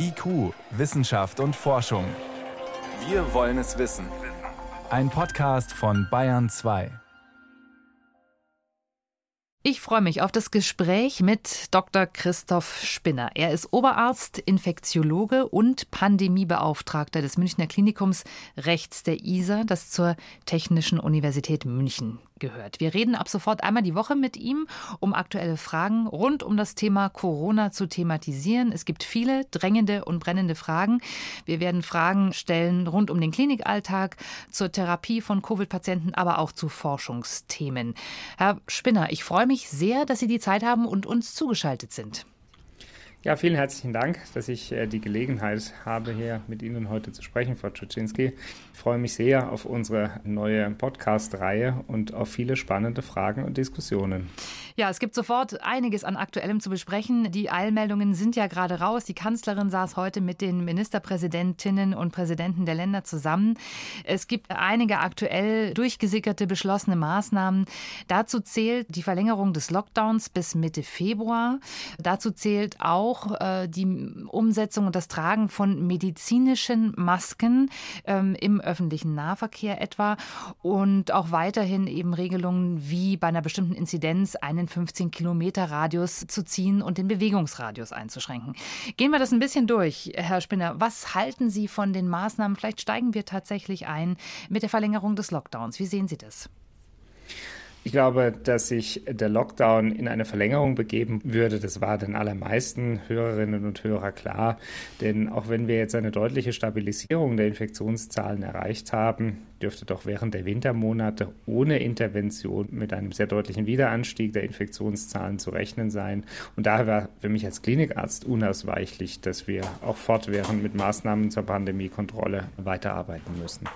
IQ, Wissenschaft und Forschung. Wir wollen es wissen. Ein Podcast von Bayern 2. Ich freue mich auf das Gespräch mit Dr. Christoph Spinner. Er ist Oberarzt, Infektiologe und Pandemiebeauftragter des Münchner Klinikums rechts der ISA, das zur Technischen Universität München gehört. Wir reden ab sofort einmal die Woche mit ihm, um aktuelle Fragen rund um das Thema Corona zu thematisieren. Es gibt viele drängende und brennende Fragen. Wir werden Fragen stellen rund um den Klinikalltag, zur Therapie von Covid-Patienten, aber auch zu Forschungsthemen. Herr Spinner, ich freue mich sehr, dass Sie die Zeit haben und uns zugeschaltet sind. Ja, vielen herzlichen Dank, dass ich äh, die Gelegenheit habe, hier mit Ihnen heute zu sprechen, Frau Czuczynski. Ich freue mich sehr auf unsere neue Podcast-Reihe und auf viele spannende Fragen und Diskussionen. Ja, es gibt sofort einiges an Aktuellem zu besprechen. Die Eilmeldungen sind ja gerade raus. Die Kanzlerin saß heute mit den Ministerpräsidentinnen und Präsidenten der Länder zusammen. Es gibt einige aktuell durchgesickerte beschlossene Maßnahmen. Dazu zählt die Verlängerung des Lockdowns bis Mitte Februar. Dazu zählt auch äh, die Umsetzung und das Tragen von medizinischen Masken ähm, im öffentlichen Nahverkehr etwa und auch weiterhin eben Regelungen wie bei einer bestimmten Inzidenz einen 15 Kilometer Radius zu ziehen und den Bewegungsradius einzuschränken. Gehen wir das ein bisschen durch, Herr Spinner. Was halten Sie von den Maßnahmen? Vielleicht steigen wir tatsächlich ein mit der Verlängerung des Lockdowns. Wie sehen Sie das? Ich glaube, dass sich der Lockdown in eine Verlängerung begeben würde. Das war den allermeisten Hörerinnen und Hörer klar. Denn auch wenn wir jetzt eine deutliche Stabilisierung der Infektionszahlen erreicht haben, dürfte doch während der Wintermonate ohne Intervention mit einem sehr deutlichen Wiederanstieg der Infektionszahlen zu rechnen sein. Und daher war für mich als Klinikarzt unausweichlich, dass wir auch fortwährend mit Maßnahmen zur Pandemiekontrolle weiterarbeiten müssen.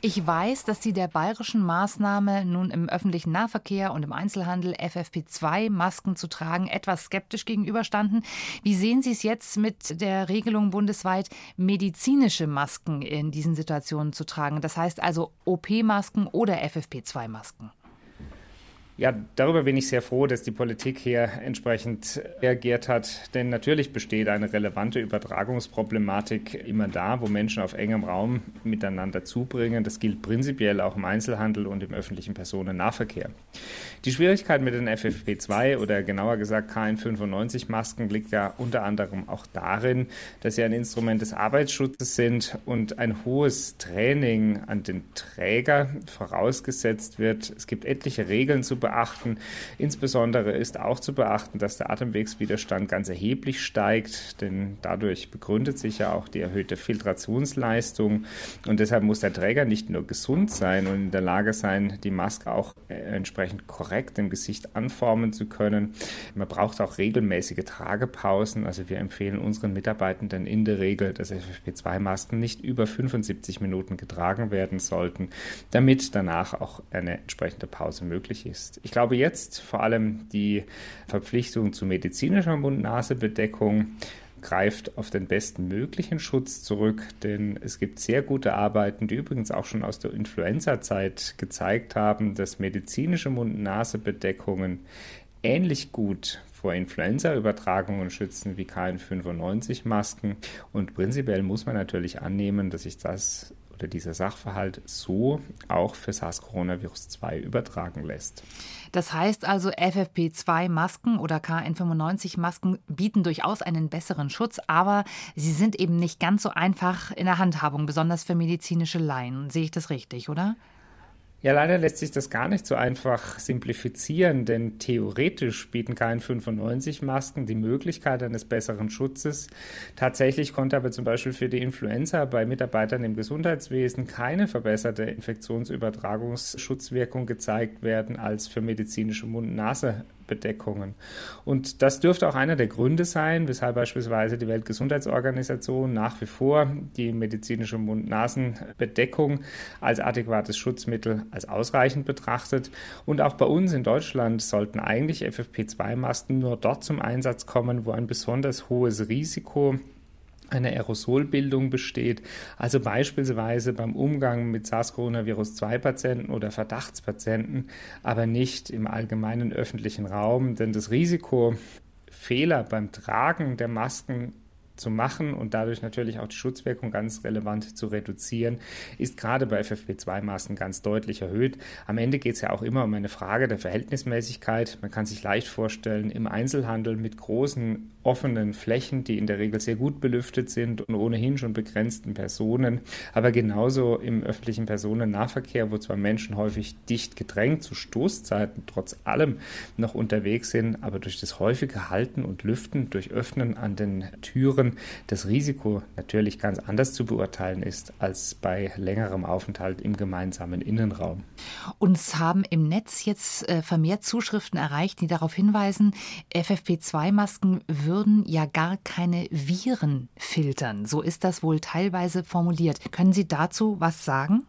Ich weiß, dass Sie der bayerischen Maßnahme, nun im öffentlichen Nahverkehr und im Einzelhandel FFP2-Masken zu tragen, etwas skeptisch gegenüberstanden. Wie sehen Sie es jetzt mit der Regelung bundesweit, medizinische Masken in diesen Situationen zu tragen? Das heißt also, also OP-Masken oder FFP2-Masken? Ja, darüber bin ich sehr froh, dass die Politik hier entsprechend reagiert hat. Denn natürlich besteht eine relevante Übertragungsproblematik immer da, wo Menschen auf engem Raum miteinander zubringen. Das gilt prinzipiell auch im Einzelhandel und im öffentlichen Personennahverkehr. Die Schwierigkeit mit den FFP2 oder genauer gesagt KN95-Masken liegt ja unter anderem auch darin, dass sie ein Instrument des Arbeitsschutzes sind und ein hohes Training an den Träger vorausgesetzt wird. Es gibt etliche Regeln zu beachten beachten. Insbesondere ist auch zu beachten, dass der Atemwegswiderstand ganz erheblich steigt, denn dadurch begründet sich ja auch die erhöhte Filtrationsleistung. Und deshalb muss der Träger nicht nur gesund sein und in der Lage sein, die Maske auch äh, entsprechend korrekt im Gesicht anformen zu können. Man braucht auch regelmäßige Tragepausen. Also wir empfehlen unseren Mitarbeitenden in der Regel, dass FFP2-Masken nicht über 75 Minuten getragen werden sollten, damit danach auch eine entsprechende Pause möglich ist. Ich glaube jetzt vor allem die Verpflichtung zu medizinischer Mund-Nase-Bedeckung greift auf den besten möglichen Schutz zurück, denn es gibt sehr gute Arbeiten, die übrigens auch schon aus der Influenza-Zeit gezeigt haben, dass medizinische Mund-Nase-Bedeckungen ähnlich gut vor Influenza-Übertragungen schützen wie KN95-Masken. Und prinzipiell muss man natürlich annehmen, dass sich das oder dieser Sachverhalt so auch für SARS-Coronavirus-2 übertragen lässt. Das heißt also, FFP2-Masken oder KN95-Masken bieten durchaus einen besseren Schutz, aber sie sind eben nicht ganz so einfach in der Handhabung, besonders für medizinische Laien. Sehe ich das richtig, oder? Ja, leider lässt sich das gar nicht so einfach simplifizieren, denn theoretisch bieten KN95-Masken die Möglichkeit eines besseren Schutzes. Tatsächlich konnte aber zum Beispiel für die Influenza bei Mitarbeitern im Gesundheitswesen keine verbesserte Infektionsübertragungsschutzwirkung gezeigt werden als für medizinische Mund-Nase Bedeckungen. Und das dürfte auch einer der Gründe sein, weshalb beispielsweise die Weltgesundheitsorganisation nach wie vor die medizinische Mund-Nasen-Bedeckung als adäquates Schutzmittel als ausreichend betrachtet. Und auch bei uns in Deutschland sollten eigentlich FFP2-Masken nur dort zum Einsatz kommen, wo ein besonders hohes Risiko eine Aerosolbildung besteht, also beispielsweise beim Umgang mit SARS-CoV-2-Patienten oder Verdachtspatienten, aber nicht im allgemeinen öffentlichen Raum, denn das Risiko, Fehler beim Tragen der Masken zu machen und dadurch natürlich auch die Schutzwirkung ganz relevant zu reduzieren, ist gerade bei FFP2-Masken ganz deutlich erhöht. Am Ende geht es ja auch immer um eine Frage der Verhältnismäßigkeit. Man kann sich leicht vorstellen, im Einzelhandel mit großen offenen Flächen, die in der Regel sehr gut belüftet sind und ohnehin schon begrenzten Personen, aber genauso im öffentlichen Personennahverkehr, wo zwar Menschen häufig dicht gedrängt zu Stoßzeiten trotz allem noch unterwegs sind, aber durch das häufige Halten und Lüften, durch Öffnen an den Türen das Risiko natürlich ganz anders zu beurteilen ist als bei längerem Aufenthalt im gemeinsamen Innenraum. Uns haben im Netz jetzt äh, vermehrt Zuschriften erreicht, die darauf hinweisen, FFP2-Masken würden ja gar keine Viren filtern. So ist das wohl teilweise formuliert. Können Sie dazu was sagen?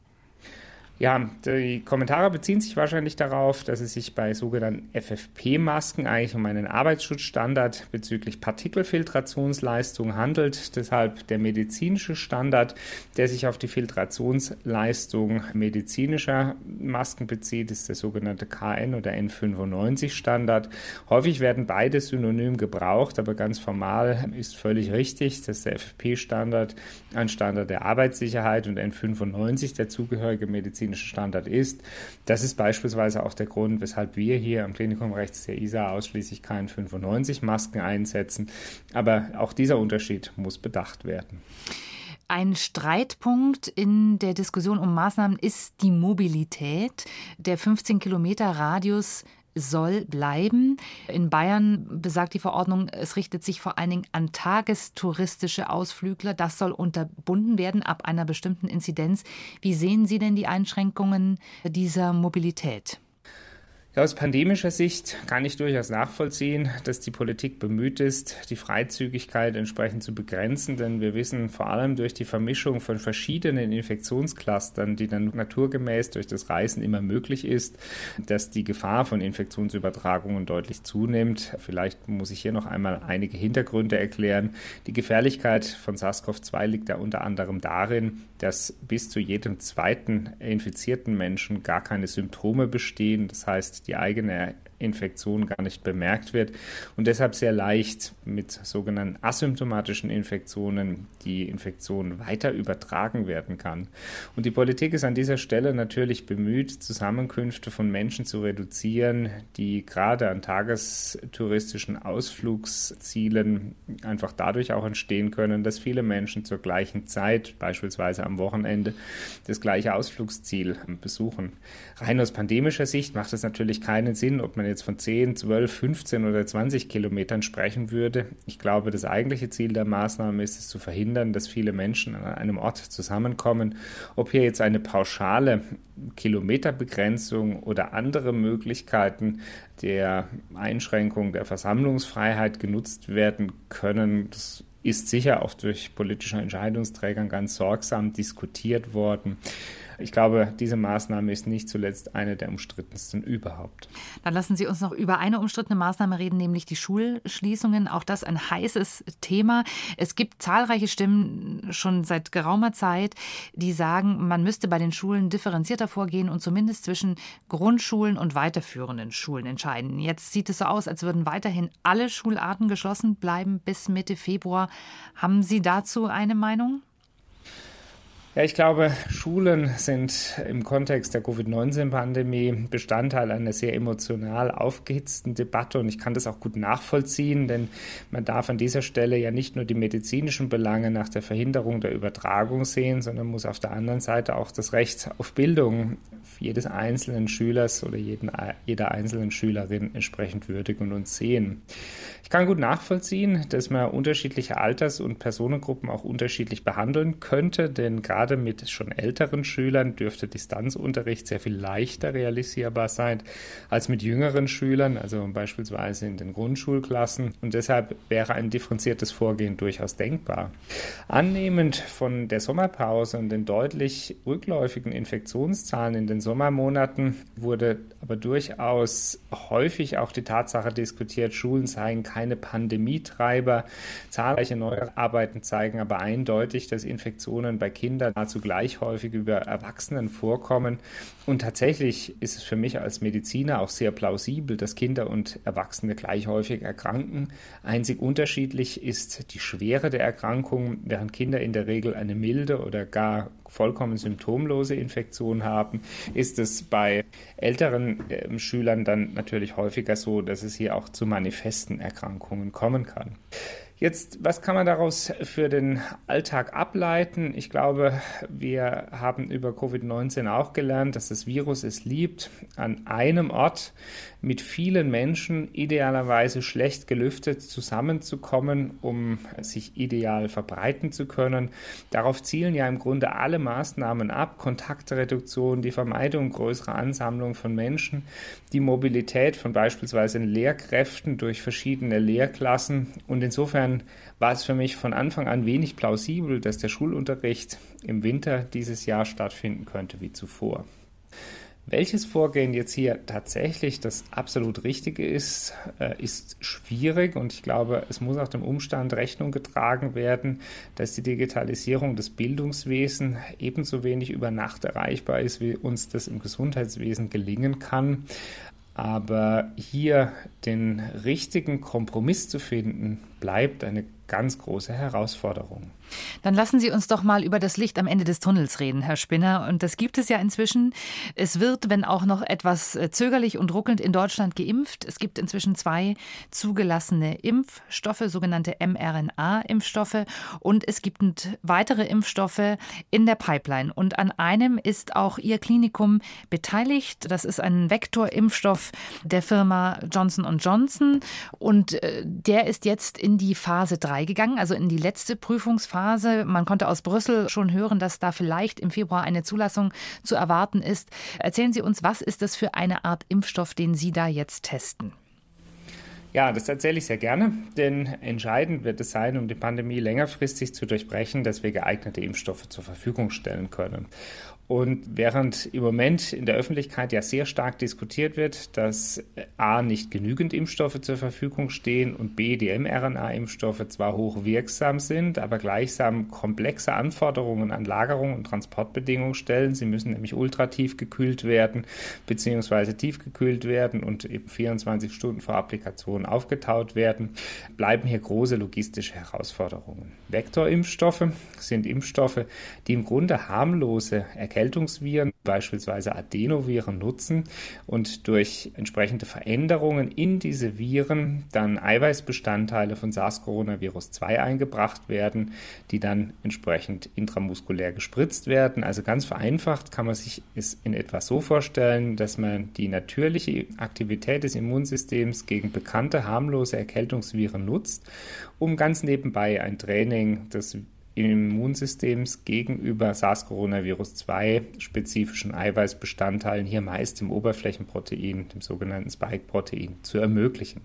Ja, die Kommentare beziehen sich wahrscheinlich darauf, dass es sich bei sogenannten FFP-Masken eigentlich um einen Arbeitsschutzstandard bezüglich Partikelfiltrationsleistung handelt. Deshalb der medizinische Standard, der sich auf die Filtrationsleistung medizinischer Masken bezieht, ist der sogenannte KN oder N95 Standard. Häufig werden beide synonym gebraucht, aber ganz formal ist völlig richtig, dass der FFP-Standard ein Standard der Arbeitssicherheit und N95 der zugehörige medizinische medizinische Standard ist. Das ist beispielsweise auch der Grund, weshalb wir hier am Klinikum rechts der ISA ausschließlich keinen 95 Masken einsetzen. Aber auch dieser Unterschied muss bedacht werden. Ein Streitpunkt in der Diskussion um Maßnahmen ist die Mobilität. Der 15 Kilometer Radius soll bleiben. In Bayern besagt die Verordnung, es richtet sich vor allen Dingen an tagestouristische Ausflügler. Das soll unterbunden werden ab einer bestimmten Inzidenz. Wie sehen Sie denn die Einschränkungen dieser Mobilität? Aus pandemischer Sicht kann ich durchaus nachvollziehen, dass die Politik bemüht ist, die Freizügigkeit entsprechend zu begrenzen, denn wir wissen vor allem durch die Vermischung von verschiedenen Infektionsclustern, die dann naturgemäß durch das Reisen immer möglich ist, dass die Gefahr von Infektionsübertragungen deutlich zunimmt. Vielleicht muss ich hier noch einmal einige Hintergründe erklären. Die Gefährlichkeit von SARS-CoV-2 liegt ja unter anderem darin, dass bis zu jedem zweiten infizierten Menschen gar keine Symptome bestehen. Das heißt, die eigene Infektion gar nicht bemerkt wird und deshalb sehr leicht mit sogenannten asymptomatischen Infektionen die Infektion weiter übertragen werden kann. Und die Politik ist an dieser Stelle natürlich bemüht, Zusammenkünfte von Menschen zu reduzieren, die gerade an tagestouristischen Ausflugszielen einfach dadurch auch entstehen können, dass viele Menschen zur gleichen Zeit, beispielsweise am Wochenende, das gleiche Ausflugsziel besuchen. Rein aus pandemischer Sicht macht es natürlich keinen Sinn, ob man jetzt von 10, 12, 15 oder 20 Kilometern sprechen würde. Ich glaube, das eigentliche Ziel der Maßnahme ist es zu verhindern, dass viele Menschen an einem Ort zusammenkommen. Ob hier jetzt eine pauschale Kilometerbegrenzung oder andere Möglichkeiten der Einschränkung der Versammlungsfreiheit genutzt werden können, das ist sicher auch durch politische Entscheidungsträger ganz sorgsam diskutiert worden. Ich glaube, diese Maßnahme ist nicht zuletzt eine der umstrittensten überhaupt. Dann lassen Sie uns noch über eine umstrittene Maßnahme reden, nämlich die Schulschließungen. Auch das ein heißes Thema. Es gibt zahlreiche Stimmen schon seit geraumer Zeit, die sagen, man müsste bei den Schulen differenzierter vorgehen und zumindest zwischen Grundschulen und weiterführenden Schulen entscheiden. Jetzt sieht es so aus, als würden weiterhin alle Schularten geschlossen bleiben bis Mitte Februar. Haben Sie dazu eine Meinung? Ja, ich glaube, Schulen sind im Kontext der Covid-19-Pandemie Bestandteil einer sehr emotional aufgehitzten Debatte und ich kann das auch gut nachvollziehen, denn man darf an dieser Stelle ja nicht nur die medizinischen Belange nach der Verhinderung der Übertragung sehen, sondern muss auf der anderen Seite auch das Recht auf Bildung jedes einzelnen Schülers oder jeden, jeder einzelnen Schülerin entsprechend würdigen und sehen. Ich kann gut nachvollziehen, dass man unterschiedliche Alters- und Personengruppen auch unterschiedlich behandeln könnte, denn gerade mit schon älteren Schülern dürfte Distanzunterricht sehr viel leichter realisierbar sein als mit jüngeren Schülern, also beispielsweise in den Grundschulklassen. Und deshalb wäre ein differenziertes Vorgehen durchaus denkbar. Annehmend von der Sommerpause und den deutlich rückläufigen Infektionszahlen in den Sommermonaten wurde aber durchaus häufig auch die Tatsache diskutiert, Schulen seien keine Pandemietreiber. Zahlreiche neue Arbeiten zeigen aber eindeutig, dass Infektionen bei Kindern Kinder nahezu gleich häufig über Erwachsenen vorkommen. Und tatsächlich ist es für mich als Mediziner auch sehr plausibel, dass Kinder und Erwachsene gleich häufig erkranken. Einzig unterschiedlich ist die Schwere der Erkrankung, während Kinder in der Regel eine milde oder gar vollkommen symptomlose Infektion haben, ist es bei älteren äh, Schülern dann natürlich häufiger so, dass es hier auch zu manifesten Erkrankungen kommen kann. Jetzt, was kann man daraus für den Alltag ableiten? Ich glaube, wir haben über Covid-19 auch gelernt, dass das Virus es liebt, an einem Ort mit vielen Menschen idealerweise schlecht gelüftet zusammenzukommen, um sich ideal verbreiten zu können. Darauf zielen ja im Grunde alle Maßnahmen ab. Kontaktreduktion, die Vermeidung größerer Ansammlungen von Menschen, die Mobilität von beispielsweise Lehrkräften durch verschiedene Lehrklassen. Und insofern war es für mich von Anfang an wenig plausibel, dass der Schulunterricht im Winter dieses Jahr stattfinden könnte wie zuvor. Welches Vorgehen jetzt hier tatsächlich das absolut Richtige ist, äh, ist schwierig und ich glaube, es muss auch dem Umstand Rechnung getragen werden, dass die Digitalisierung des Bildungswesens ebenso wenig über Nacht erreichbar ist, wie uns das im Gesundheitswesen gelingen kann. Aber hier den richtigen Kompromiss zu finden, bleibt eine ganz große Herausforderung. Dann lassen Sie uns doch mal über das Licht am Ende des Tunnels reden, Herr Spinner. Und das gibt es ja inzwischen. Es wird, wenn auch noch etwas äh, zögerlich und ruckelnd in Deutschland geimpft. Es gibt inzwischen zwei zugelassene Impfstoffe, sogenannte mRNA-Impfstoffe. Und es gibt weitere Impfstoffe in der Pipeline. Und an einem ist auch Ihr Klinikum beteiligt. Das ist ein Vektorimpfstoff der Firma Johnson Johnson. Und äh, der ist jetzt in die Phase 3 gegangen, also in die letzte Prüfungsphase. Phase. Man konnte aus Brüssel schon hören, dass da vielleicht im Februar eine Zulassung zu erwarten ist. Erzählen Sie uns, was ist das für eine Art Impfstoff, den Sie da jetzt testen? Ja, das erzähle ich sehr gerne, denn entscheidend wird es sein, um die Pandemie längerfristig zu durchbrechen, dass wir geeignete Impfstoffe zur Verfügung stellen können. Und während im Moment in der Öffentlichkeit ja sehr stark diskutiert wird, dass A nicht genügend Impfstoffe zur Verfügung stehen und B die mRNA-Impfstoffe zwar hochwirksam sind, aber gleichsam komplexe Anforderungen an Lagerung und Transportbedingungen stellen. Sie müssen nämlich ultratief gekühlt werden bzw. tiefgekühlt werden und eben 24 Stunden vor Applikation aufgetaut werden, bleiben hier große logistische Herausforderungen. Vektorimpfstoffe sind Impfstoffe, die im Grunde harmlose Erkennung Erkältungsviren, beispielsweise Adenoviren, nutzen und durch entsprechende Veränderungen in diese Viren dann Eiweißbestandteile von SARS-Coronavirus-2 eingebracht werden, die dann entsprechend intramuskulär gespritzt werden. Also ganz vereinfacht kann man sich es in etwa so vorstellen, dass man die natürliche Aktivität des Immunsystems gegen bekannte harmlose Erkältungsviren nutzt, um ganz nebenbei ein Training des Immunsystems gegenüber SARS-Coronavirus-2 spezifischen Eiweißbestandteilen, hier meist im Oberflächenprotein, dem sogenannten Spike-Protein, zu ermöglichen.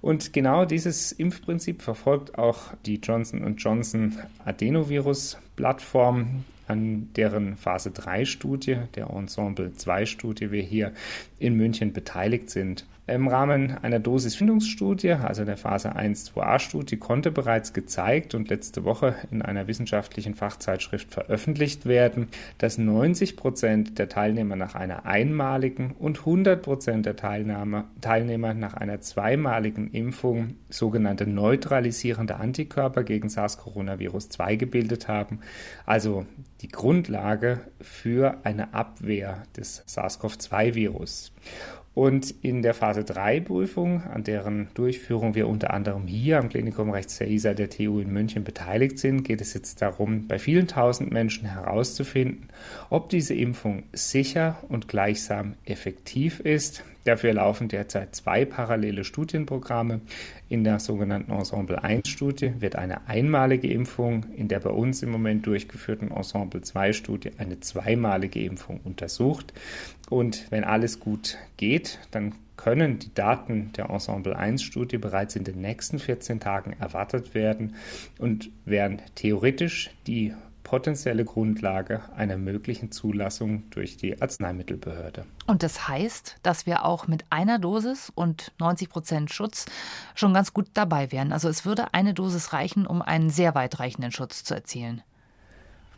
Und genau dieses Impfprinzip verfolgt auch die Johnson Johnson Adenovirus-Plattform, an deren Phase 3 Studie, der Ensemble 2 Studie, wir hier in München beteiligt sind. Im Rahmen einer Dosisfindungsstudie, also der Phase 1-2a-Studie, konnte bereits gezeigt und letzte Woche in einer wissenschaftlichen Fachzeitschrift veröffentlicht werden, dass 90 Prozent der Teilnehmer nach einer einmaligen und 100 Prozent der Teilnehmer, Teilnehmer nach einer zweimaligen Impfung sogenannte neutralisierende Antikörper gegen SARS-Coronavirus-2 gebildet haben, also die Grundlage für eine Abwehr des SARS-CoV-2-Virus. Und in der Phase 3 Prüfung, an deren Durchführung wir unter anderem hier am Klinikum Rechts der ISA der TU in München beteiligt sind, geht es jetzt darum, bei vielen tausend Menschen herauszufinden, ob diese Impfung sicher und gleichsam effektiv ist. Dafür laufen derzeit zwei parallele Studienprogramme. In der sogenannten Ensemble 1 Studie wird eine einmalige Impfung, in der bei uns im Moment durchgeführten Ensemble 2 Studie eine zweimalige Impfung untersucht. Und wenn alles gut geht, dann können die Daten der Ensemble 1 Studie bereits in den nächsten 14 Tagen erwartet werden und wären theoretisch die potenzielle Grundlage einer möglichen Zulassung durch die Arzneimittelbehörde. Und das heißt, dass wir auch mit einer Dosis und 90 Prozent Schutz schon ganz gut dabei wären. Also es würde eine Dosis reichen, um einen sehr weitreichenden Schutz zu erzielen.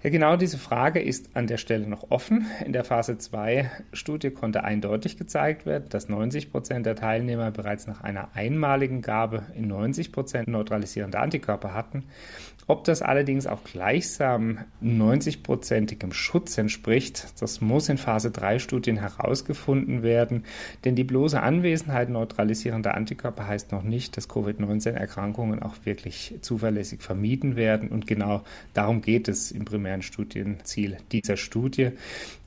Ja, genau diese Frage ist an der Stelle noch offen. In der Phase 2 Studie konnte eindeutig gezeigt werden, dass 90 Prozent der Teilnehmer bereits nach einer einmaligen Gabe in 90 Prozent neutralisierende Antikörper hatten. Ob das allerdings auch gleichsam 90-prozentigem Schutz entspricht, das muss in Phase 3 Studien herausgefunden werden, denn die bloße Anwesenheit neutralisierender Antikörper heißt noch nicht, dass Covid-19-Erkrankungen auch wirklich zuverlässig vermieden werden und genau darum geht es im primären Studienziel dieser Studie.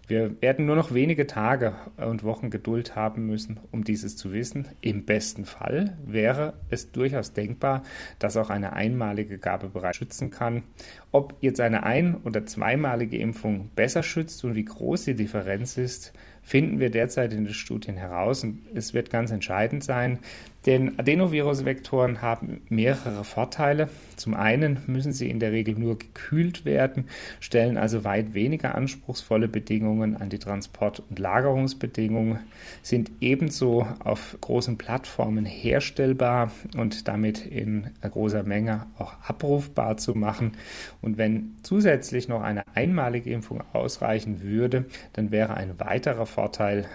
Wir werden nur noch wenige Tage und Wochen Geduld haben müssen, um dieses zu wissen. Im besten Fall wäre es durchaus denkbar, dass auch eine einmalige Gabe bereits schützen kann. Ob jetzt eine ein- oder zweimalige Impfung besser schützt und wie groß die Differenz ist, finden wir derzeit in den Studien heraus. Und es wird ganz entscheidend sein, denn Adenovirusvektoren haben mehrere Vorteile. Zum einen müssen sie in der Regel nur gekühlt werden, stellen also weit weniger anspruchsvolle Bedingungen an die Transport- und Lagerungsbedingungen, sind ebenso auf großen Plattformen herstellbar und damit in großer Menge auch abrufbar zu machen. Und wenn zusätzlich noch eine einmalige Impfung ausreichen würde, dann wäre ein weiterer Vorteil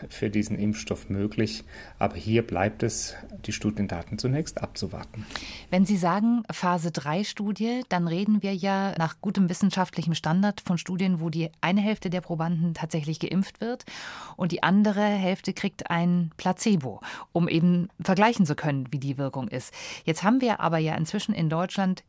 für diesen Impfstoff möglich. Aber hier bleibt es die Studiendaten zunächst abzuwarten. Wenn Sie sagen Phase 3 Studie, dann reden wir ja nach gutem wissenschaftlichem Standard von Studien, wo die eine Hälfte der Probanden tatsächlich geimpft wird und die andere Hälfte kriegt ein Placebo, um eben vergleichen zu können, wie die Wirkung ist. Jetzt haben wir aber ja inzwischen in Deutschland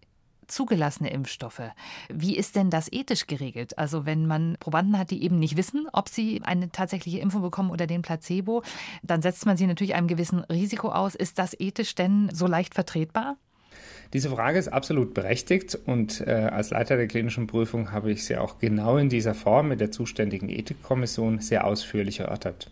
zugelassene Impfstoffe. Wie ist denn das ethisch geregelt? Also wenn man Probanden hat, die eben nicht wissen, ob sie eine tatsächliche Impfung bekommen oder den Placebo, dann setzt man sie natürlich einem gewissen Risiko aus. Ist das ethisch denn so leicht vertretbar? Diese Frage ist absolut berechtigt und äh, als Leiter der klinischen Prüfung habe ich sie auch genau in dieser Form mit der zuständigen Ethikkommission sehr ausführlich erörtert.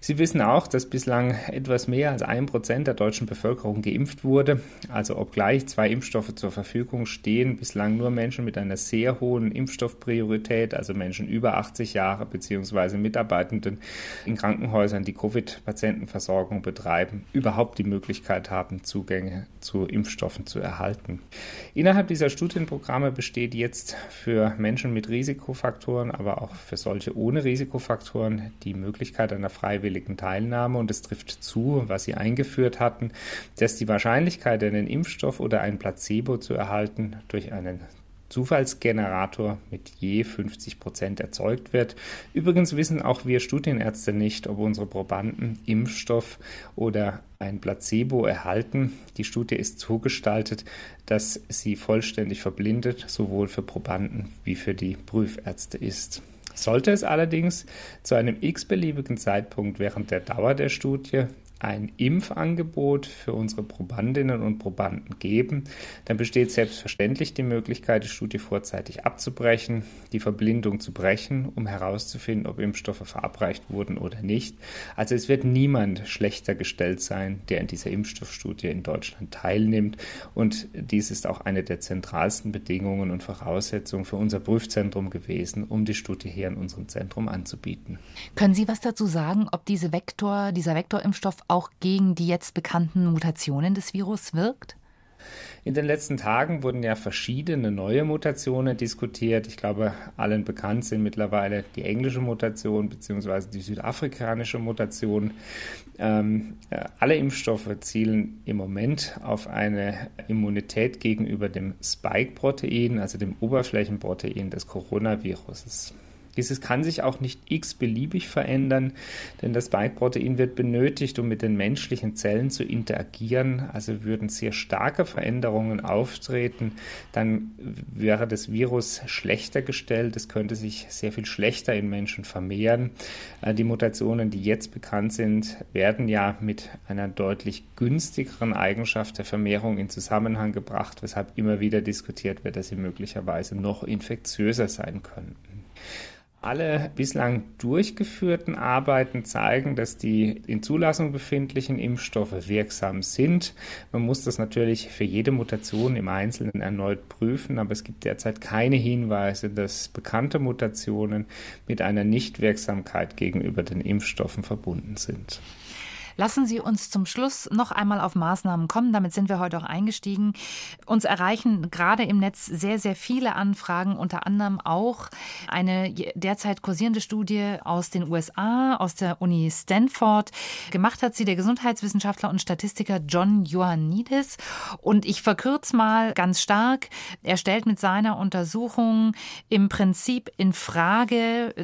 Sie wissen auch, dass bislang etwas mehr als ein Prozent der deutschen Bevölkerung geimpft wurde. Also obgleich zwei Impfstoffe zur Verfügung stehen, bislang nur Menschen mit einer sehr hohen Impfstoffpriorität, also Menschen über 80 Jahre bzw. Mitarbeitenden in Krankenhäusern, die Covid-Patientenversorgung betreiben, überhaupt die Möglichkeit haben, Zugänge zu Impfstoffen zu erhalten. Innerhalb dieser Studienprogramme besteht jetzt für Menschen mit Risikofaktoren, aber auch für solche ohne Risikofaktoren die Möglichkeit einer freiwilligen Teilnahme. Und es trifft zu, was Sie eingeführt hatten, dass die Wahrscheinlichkeit, einen Impfstoff oder ein Placebo zu erhalten, durch einen Zufallsgenerator mit je 50 Prozent erzeugt wird. Übrigens wissen auch wir Studienärzte nicht, ob unsere Probanden Impfstoff oder ein Placebo erhalten. Die Studie ist so gestaltet, dass sie vollständig verblindet, sowohl für Probanden wie für die Prüfärzte ist. Sollte es allerdings zu einem x-beliebigen Zeitpunkt während der Dauer der Studie ein Impfangebot für unsere Probandinnen und Probanden geben, dann besteht selbstverständlich die Möglichkeit, die Studie vorzeitig abzubrechen, die Verblindung zu brechen, um herauszufinden, ob Impfstoffe verabreicht wurden oder nicht. Also es wird niemand schlechter gestellt sein, der in dieser Impfstoffstudie in Deutschland teilnimmt. Und dies ist auch eine der zentralsten Bedingungen und Voraussetzungen für unser Prüfzentrum gewesen, um die Studie hier in unserem Zentrum anzubieten. Können Sie was dazu sagen, ob diese Vektor, dieser Vektorimpfstoff gegen die jetzt bekannten Mutationen des Virus wirkt? In den letzten Tagen wurden ja verschiedene neue Mutationen diskutiert. Ich glaube, allen bekannt sind mittlerweile die englische Mutation bzw. die südafrikanische Mutation. Ähm, äh, alle Impfstoffe zielen im Moment auf eine Immunität gegenüber dem Spike-Protein, also dem Oberflächenprotein des Coronavirus. Dieses kann sich auch nicht x-beliebig verändern, denn das Spike-Protein wird benötigt, um mit den menschlichen Zellen zu interagieren. Also würden sehr starke Veränderungen auftreten, dann wäre das Virus schlechter gestellt. Es könnte sich sehr viel schlechter in Menschen vermehren. Äh, die Mutationen, die jetzt bekannt sind, werden ja mit einer deutlich günstigeren Eigenschaft der Vermehrung in Zusammenhang gebracht, weshalb immer wieder diskutiert wird, dass sie möglicherweise noch infektiöser sein könnten. Alle bislang durchgeführten Arbeiten zeigen, dass die in Zulassung befindlichen Impfstoffe wirksam sind. Man muss das natürlich für jede Mutation im Einzelnen erneut prüfen, aber es gibt derzeit keine Hinweise, dass bekannte Mutationen mit einer Nichtwirksamkeit gegenüber den Impfstoffen verbunden sind. Lassen Sie uns zum Schluss noch einmal auf Maßnahmen kommen. Damit sind wir heute auch eingestiegen. Uns erreichen gerade im Netz sehr, sehr viele Anfragen, unter anderem auch eine derzeit kursierende Studie aus den USA, aus der Uni Stanford. Gemacht hat sie der Gesundheitswissenschaftler und Statistiker John Ioannidis. Und ich verkürze mal ganz stark. Er stellt mit seiner Untersuchung im Prinzip in Frage,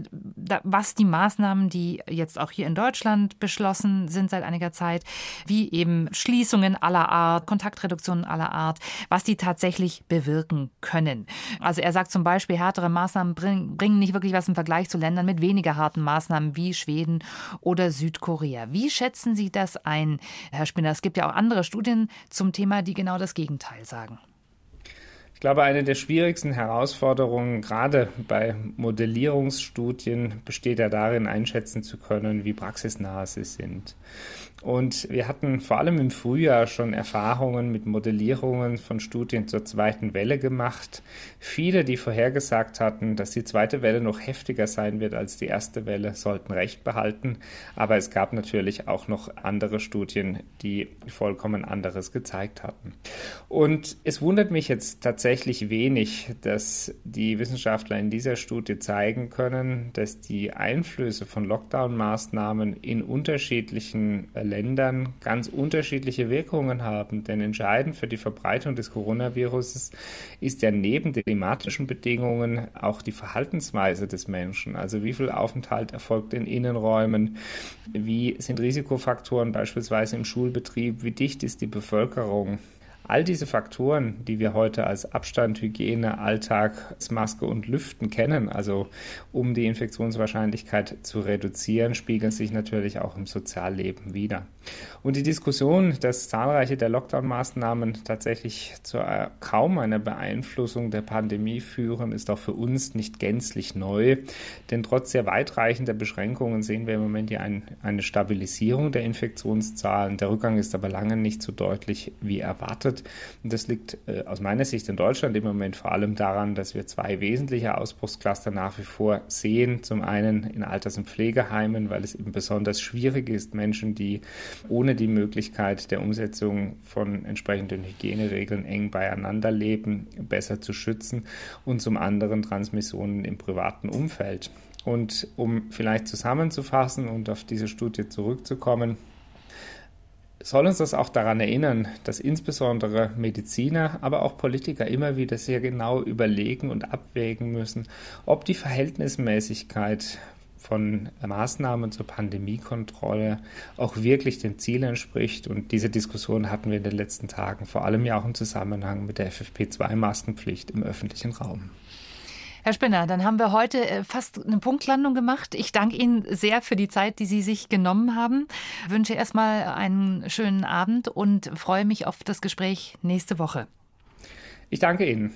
was die Maßnahmen, die jetzt auch hier in Deutschland beschlossen sind seit einiger Zeit, wie eben Schließungen aller Art, Kontaktreduktionen aller Art, was die tatsächlich bewirken können. Also er sagt zum Beispiel, härtere Maßnahmen bringen nicht wirklich was im Vergleich zu Ländern mit weniger harten Maßnahmen wie Schweden oder Südkorea. Wie schätzen Sie das ein, Herr Spinner? Es gibt ja auch andere Studien zum Thema, die genau das Gegenteil sagen glaube, eine der schwierigsten Herausforderungen, gerade bei Modellierungsstudien, besteht ja darin, einschätzen zu können, wie praxisnah sie sind. Und wir hatten vor allem im Frühjahr schon Erfahrungen mit Modellierungen von Studien zur zweiten Welle gemacht. Viele, die vorhergesagt hatten, dass die zweite Welle noch heftiger sein wird als die erste Welle, sollten recht behalten. Aber es gab natürlich auch noch andere Studien, die vollkommen anderes gezeigt hatten. Und es wundert mich jetzt tatsächlich wenig, dass die Wissenschaftler in dieser Studie zeigen können, dass die Einflüsse von Lockdown-Maßnahmen in unterschiedlichen Ländern ganz unterschiedliche Wirkungen haben. Denn entscheidend für die Verbreitung des Coronavirus ist ja neben den klimatischen Bedingungen auch die Verhaltensweise des Menschen. Also wie viel Aufenthalt erfolgt in Innenräumen, wie sind Risikofaktoren beispielsweise im Schulbetrieb, wie dicht ist die Bevölkerung. All diese Faktoren, die wir heute als Abstand, Hygiene, Alltag, Maske und Lüften kennen, also um die Infektionswahrscheinlichkeit zu reduzieren, spiegeln sich natürlich auch im Sozialleben wieder. Und die Diskussion, dass zahlreiche der Lockdown-Maßnahmen tatsächlich zu äh, kaum einer Beeinflussung der Pandemie führen, ist auch für uns nicht gänzlich neu. Denn trotz sehr weitreichender Beschränkungen sehen wir im Moment ja ein, eine Stabilisierung der Infektionszahlen. Der Rückgang ist aber lange nicht so deutlich wie erwartet betrachtet. Und das liegt äh, aus meiner Sicht in Deutschland im Moment vor allem daran, dass wir zwei wesentliche Ausbruchscluster nach wie vor sehen. Zum einen in Alters- und Pflegeheimen, weil es eben besonders schwierig ist, Menschen, die ohne die Möglichkeit der Umsetzung von entsprechenden Hygieneregeln eng beieinander leben, besser zu schützen. Und zum anderen Transmissionen im privaten Umfeld. Und um vielleicht zusammenzufassen und auf diese Studie zurückzukommen, soll uns das auch daran erinnern, dass insbesondere Mediziner, aber auch Politiker immer wieder sehr genau überlegen und abwägen müssen, ob die Verhältnismäßigkeit von Maßnahmen zur Pandemiekontrolle auch wirklich dem Ziel entspricht. Und diese Diskussion hatten wir in den letzten Tagen, vor allem ja auch im Zusammenhang mit der FFP2-Maskenpflicht im öffentlichen Raum. Herr Spinner, dann haben wir heute äh, fast eine Punktlandung gemacht. Ich danke Ihnen sehr für die Zeit, die Sie sich genommen haben. Ich wünsche erstmal einen schönen Abend und freue mich auf das Gespräch nächste Woche. Ich danke Ihnen.